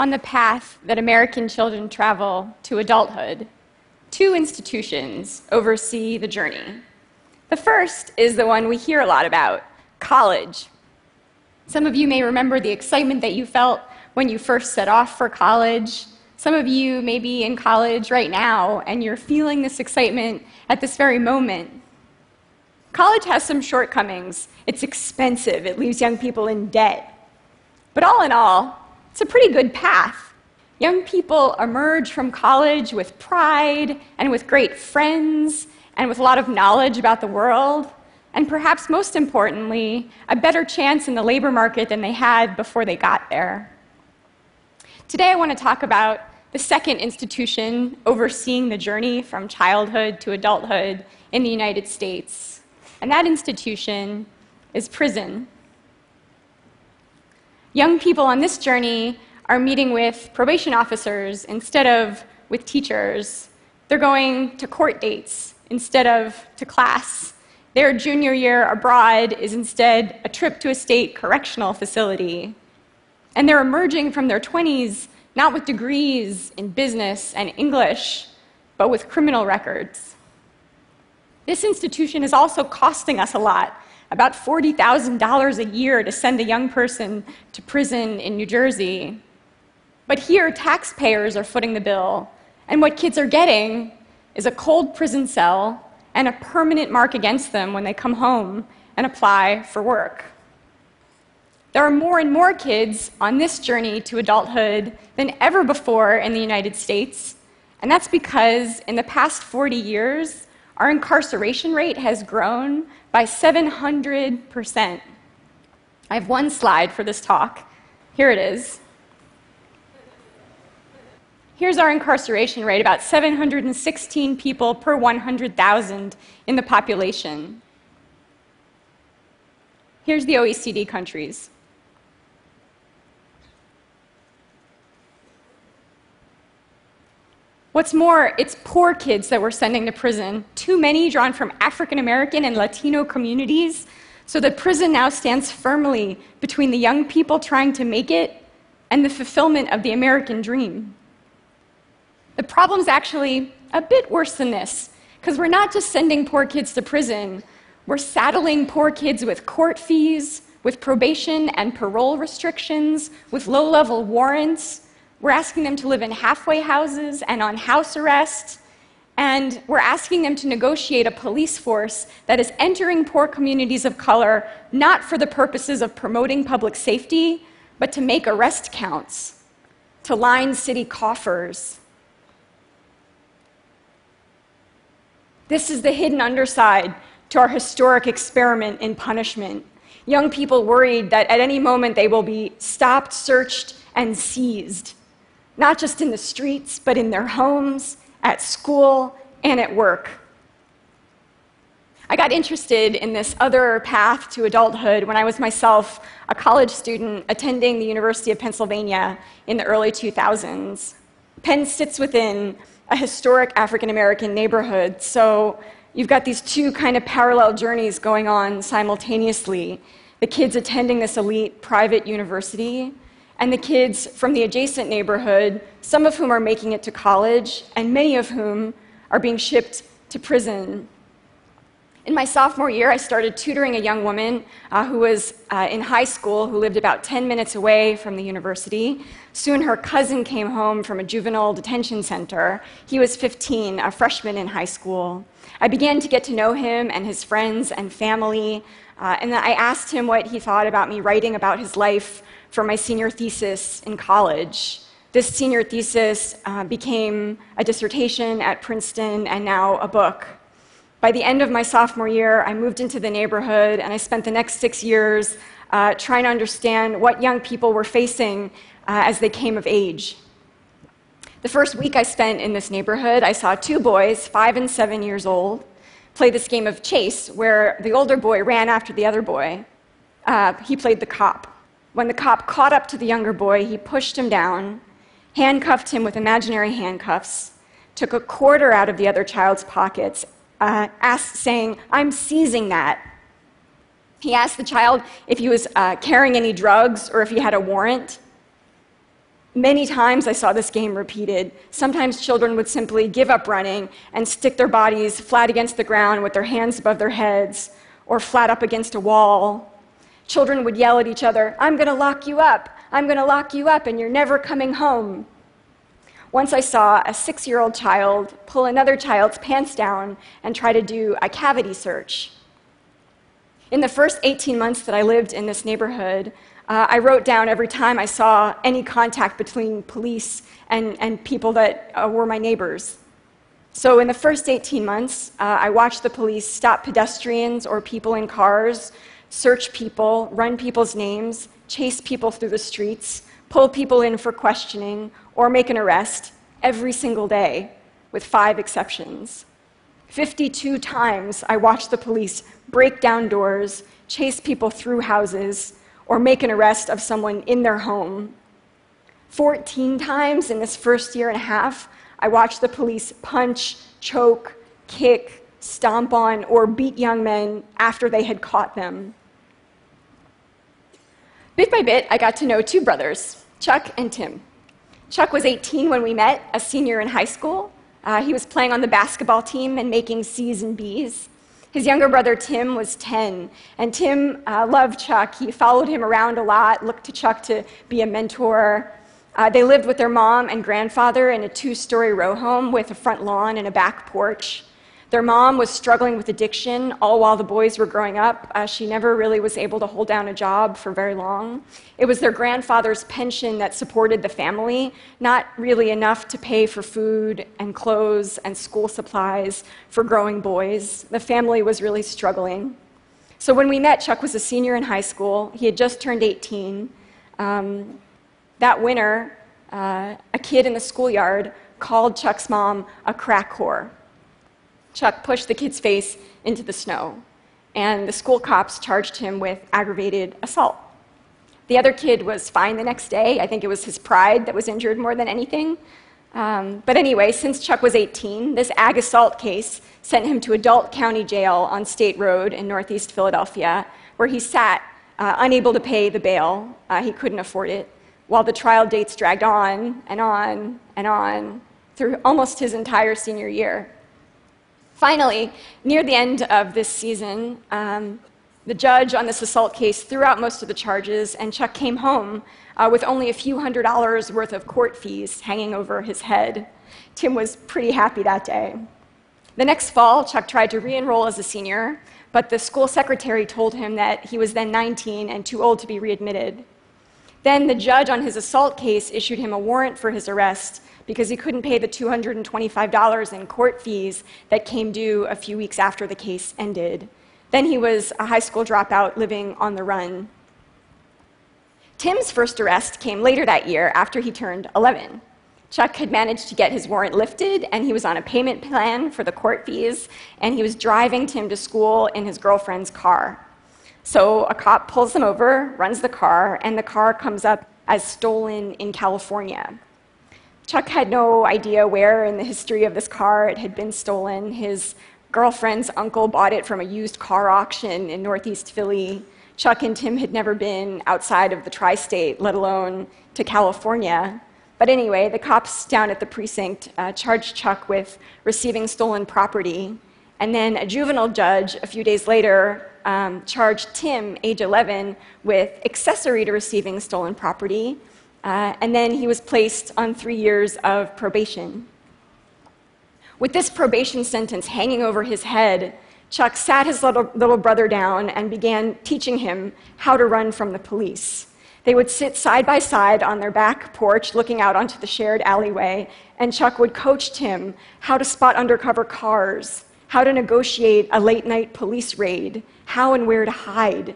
on the path that American children travel to adulthood, two institutions oversee the journey. The first is the one we hear a lot about college. Some of you may remember the excitement that you felt when you first set off for college. Some of you may be in college right now and you're feeling this excitement at this very moment. College has some shortcomings. It's expensive, it leaves young people in debt. But all in all, it's a pretty good path. Young people emerge from college with pride and with great friends and with a lot of knowledge about the world, and perhaps most importantly, a better chance in the labor market than they had before they got there. Today, I want to talk about the second institution overseeing the journey from childhood to adulthood in the United States, and that institution is prison. Young people on this journey are meeting with probation officers instead of with teachers. They're going to court dates instead of to class. Their junior year abroad is instead a trip to a state correctional facility. And they're emerging from their 20s not with degrees in business and English, but with criminal records. This institution is also costing us a lot about $40,000 a year to send a young person to prison in New Jersey. But here, taxpayers are footing the bill, and what kids are getting is a cold prison cell and a permanent mark against them when they come home and apply for work. There are more and more kids on this journey to adulthood than ever before in the United States, and that's because in the past 40 years, our incarceration rate has grown by 700%. I have one slide for this talk. Here it is. Here's our incarceration rate about 716 people per 100,000 in the population. Here's the OECD countries. What's more, it's poor kids that we're sending to prison, too many drawn from African American and Latino communities, so that prison now stands firmly between the young people trying to make it and the fulfillment of the American dream. The problem's actually a bit worse than this, because we're not just sending poor kids to prison, we're saddling poor kids with court fees, with probation and parole restrictions, with low level warrants we're asking them to live in halfway houses and on house arrest. And we're asking them to negotiate a police force that is entering poor communities of color not for the purposes of promoting public safety, but to make arrest counts, to line city coffers. This is the hidden underside to our historic experiment in punishment. Young people worried that at any moment they will be stopped, searched, and seized not just in the streets, but in their homes, at school, and at work. I got interested in this other path to adulthood when I was myself a college student attending the University of Pennsylvania in the early 2000s. Penn sits within a historic African American neighborhood, so you've got these two kind of parallel journeys going on simultaneously. The kids attending this elite private university, and the kids from the adjacent neighborhood, some of whom are making it to college, and many of whom are being shipped to prison. In my sophomore year, I started tutoring a young woman uh, who was uh, in high school who lived about 10 minutes away from the university. Soon her cousin came home from a juvenile detention center. He was 15, a freshman in high school. I began to get to know him and his friends and family, uh, and then I asked him what he thought about me writing about his life for my senior thesis in college. This senior thesis uh, became a dissertation at Princeton and now a book. By the end of my sophomore year, I moved into the neighborhood and I spent the next six years uh, trying to understand what young people were facing uh, as they came of age. The first week I spent in this neighborhood, I saw two boys, five and seven years old, play this game of chase where the older boy ran after the other boy. Uh, he played the cop. When the cop caught up to the younger boy, he pushed him down, handcuffed him with imaginary handcuffs, took a quarter out of the other child's pockets, uh, asked, saying, I'm seizing that. He asked the child if he was uh, carrying any drugs or if he had a warrant. Many times I saw this game repeated. Sometimes children would simply give up running and stick their bodies flat against the ground with their hands above their heads or flat up against a wall. Children would yell at each other, I'm going to lock you up. I'm going to lock you up, and you're never coming home. Once I saw a six year old child pull another child's pants down and try to do a cavity search. In the first 18 months that I lived in this neighborhood, uh, I wrote down every time I saw any contact between police and, and people that uh, were my neighbors. So, in the first 18 months, uh, I watched the police stop pedestrians or people in cars, search people, run people's names, chase people through the streets, pull people in for questioning, or make an arrest every single day, with five exceptions. 52 times I watched the police break down doors, chase people through houses, or make an arrest of someone in their home. 14 times in this first year and a half, I watched the police punch, choke, kick, stomp on, or beat young men after they had caught them. Bit by bit, I got to know two brothers, Chuck and Tim. Chuck was 18 when we met, a senior in high school. Uh, he was playing on the basketball team and making C's and B's. His younger brother Tim was 10, and Tim uh, loved Chuck. He followed him around a lot, looked to Chuck to be a mentor. Uh, they lived with their mom and grandfather in a two story row home with a front lawn and a back porch. Their mom was struggling with addiction all while the boys were growing up. Uh, she never really was able to hold down a job for very long. It was their grandfather's pension that supported the family, not really enough to pay for food and clothes and school supplies for growing boys. The family was really struggling. So when we met, Chuck was a senior in high school. He had just turned 18. Um, that winter, uh, a kid in the schoolyard called Chuck's mom a crack whore. Chuck pushed the kid's face into the snow, and the school cops charged him with aggravated assault. The other kid was fine the next day. I think it was his pride that was injured more than anything. Um, but anyway, since Chuck was 18, this ag assault case sent him to adult county jail on State Road in northeast Philadelphia, where he sat uh, unable to pay the bail. Uh, he couldn't afford it, while the trial dates dragged on and on and on through almost his entire senior year. Finally, near the end of this season, um, the judge on this assault case threw out most of the charges, and Chuck came home uh, with only a few hundred dollars worth of court fees hanging over his head. Tim was pretty happy that day. The next fall, Chuck tried to re enroll as a senior, but the school secretary told him that he was then 19 and too old to be readmitted. Then the judge on his assault case issued him a warrant for his arrest because he couldn't pay the $225 in court fees that came due a few weeks after the case ended. Then he was a high school dropout living on the run. Tim's first arrest came later that year after he turned 11. Chuck had managed to get his warrant lifted, and he was on a payment plan for the court fees, and he was driving Tim to school in his girlfriend's car. So a cop pulls him over, runs the car, and the car comes up as stolen in California. Chuck had no idea where in the history of this car it had been stolen. His girlfriend's uncle bought it from a used car auction in Northeast Philly. Chuck and Tim had never been outside of the tri state, let alone to California. But anyway, the cops down at the precinct uh, charged Chuck with receiving stolen property. And then a juvenile judge, a few days later, um, charged Tim, age 11, with accessory to receiving stolen property, uh, and then he was placed on three years of probation. With this probation sentence hanging over his head, Chuck sat his little, little brother down and began teaching him how to run from the police. They would sit side by side on their back porch looking out onto the shared alleyway, and Chuck would coach Tim how to spot undercover cars, how to negotiate a late night police raid, how and where to hide.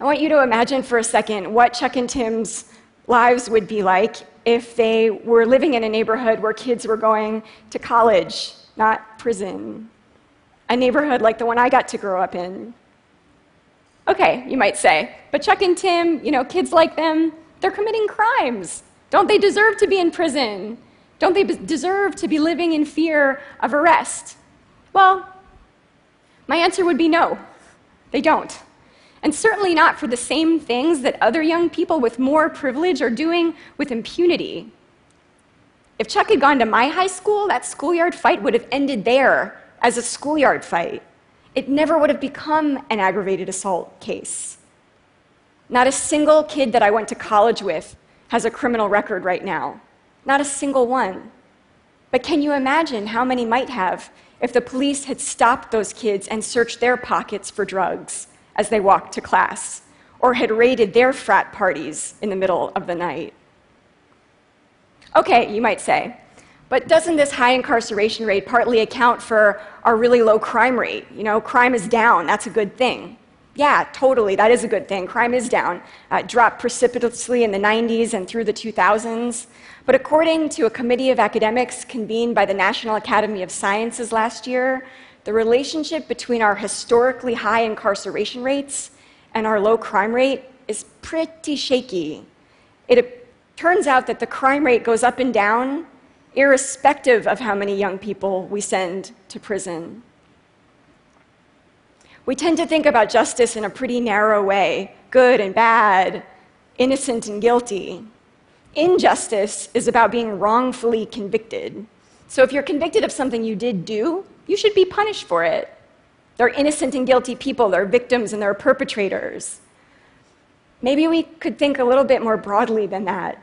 I want you to imagine for a second what Chuck and Tim's lives would be like if they were living in a neighborhood where kids were going to college, not prison. A neighborhood like the one I got to grow up in. Okay, you might say, but Chuck and Tim, you know, kids like them, they're committing crimes. Don't they deserve to be in prison? Don't they deserve to be living in fear of arrest? Well, my answer would be no, they don't. and certainly not for the same things that other young people with more privilege are doing with impunity. If Chuck had gone to my high school, that schoolyard fight would have ended there as a schoolyard fight. It never would have become an aggravated assault case. Not a single kid that I went to college with has a criminal record right now. Not a single one. But can you imagine how many might have if the police had stopped those kids and searched their pockets for drugs as they walked to class, or had raided their frat parties in the middle of the night? Okay, you might say, but doesn't this high incarceration rate partly account for our really low crime rate? You know, crime is down, that's a good thing. Yeah, totally, that is a good thing. Crime is down. Uh, dropped precipitously in the 90s and through the 2000s. But according to a committee of academics convened by the National Academy of Sciences last year, the relationship between our historically high incarceration rates and our low crime rate is pretty shaky. It turns out that the crime rate goes up and down irrespective of how many young people we send to prison. We tend to think about justice in a pretty narrow way good and bad, innocent and guilty. Injustice is about being wrongfully convicted. So if you're convicted of something you did do, you should be punished for it. They're innocent and guilty people, they're victims and they're perpetrators. Maybe we could think a little bit more broadly than that.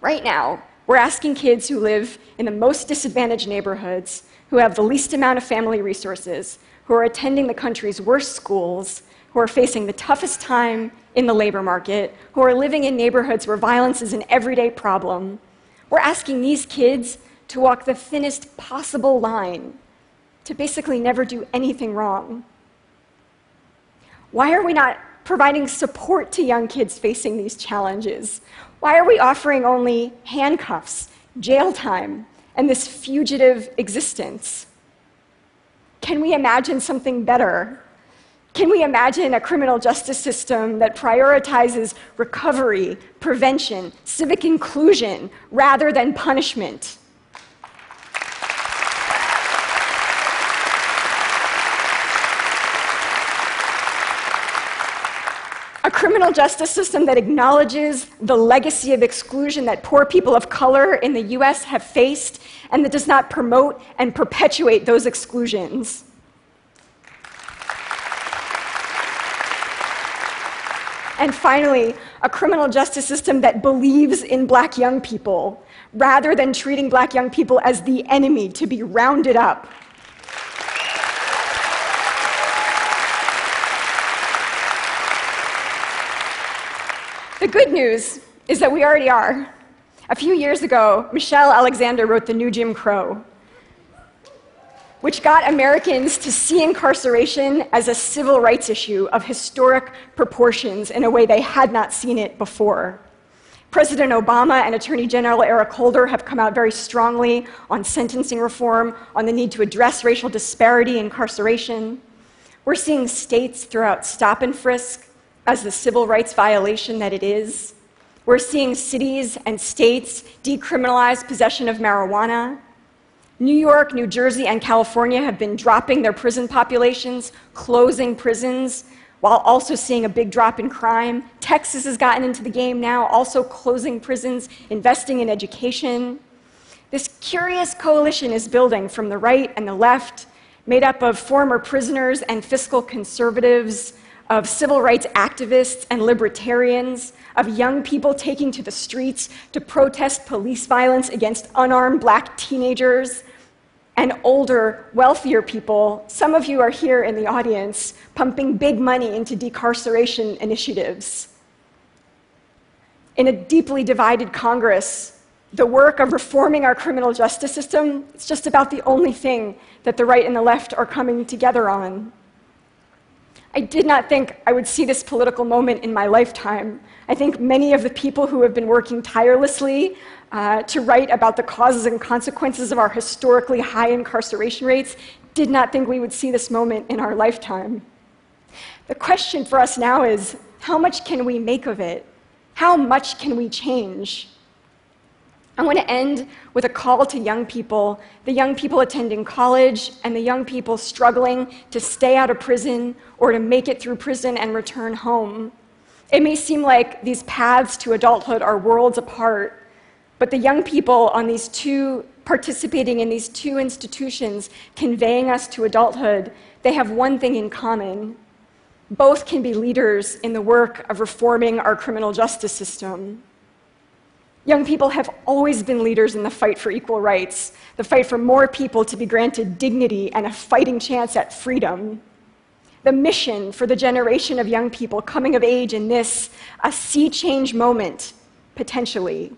Right now, we're asking kids who live in the most disadvantaged neighborhoods, who have the least amount of family resources, who are attending the country's worst schools, who are facing the toughest time in the labor market, who are living in neighborhoods where violence is an everyday problem. We're asking these kids to walk the thinnest possible line, to basically never do anything wrong. Why are we not providing support to young kids facing these challenges? Why are we offering only handcuffs, jail time, and this fugitive existence? Can we imagine something better? Can we imagine a criminal justice system that prioritizes recovery, prevention, civic inclusion, rather than punishment? A criminal justice system that acknowledges the legacy of exclusion that poor people of color in the US have faced and that does not promote and perpetuate those exclusions. And finally, a criminal justice system that believes in black young people rather than treating black young people as the enemy to be rounded up. The good news is that we already are. A few years ago, Michelle Alexander wrote The New Jim Crow, which got Americans to see incarceration as a civil rights issue of historic proportions in a way they had not seen it before. President Obama and Attorney General Eric Holder have come out very strongly on sentencing reform, on the need to address racial disparity in incarceration. We're seeing states throw out stop and frisk as the civil rights violation that it is. We're seeing cities and states decriminalize possession of marijuana. New York, New Jersey, and California have been dropping their prison populations, closing prisons, while also seeing a big drop in crime. Texas has gotten into the game now, also closing prisons, investing in education. This curious coalition is building from the right and the left, made up of former prisoners and fiscal conservatives, of civil rights activists and libertarians, of young people taking to the streets to protest police violence against unarmed black teenagers, and older, wealthier people. Some of you are here in the audience pumping big money into decarceration initiatives. In a deeply divided Congress, the work of reforming our criminal justice system is just about the only thing that the right and the left are coming together on. I did not think I would see this political moment in my lifetime. I think many of the people who have been working tirelessly uh, to write about the causes and consequences of our historically high incarceration rates did not think we would see this moment in our lifetime. The question for us now is how much can we make of it? How much can we change? I want to end with a call to young people, the young people attending college and the young people struggling to stay out of prison or to make it through prison and return home. It may seem like these paths to adulthood are worlds apart, but the young people on these two participating in these two institutions conveying us to adulthood, they have one thing in common. Both can be leaders in the work of reforming our criminal justice system. Young people have always been leaders in the fight for equal rights, the fight for more people to be granted dignity and a fighting chance at freedom. The mission for the generation of young people coming of age in this, a sea change moment, potentially,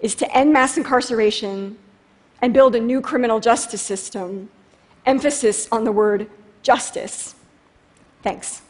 is to end mass incarceration and build a new criminal justice system. Emphasis on the word justice. Thanks.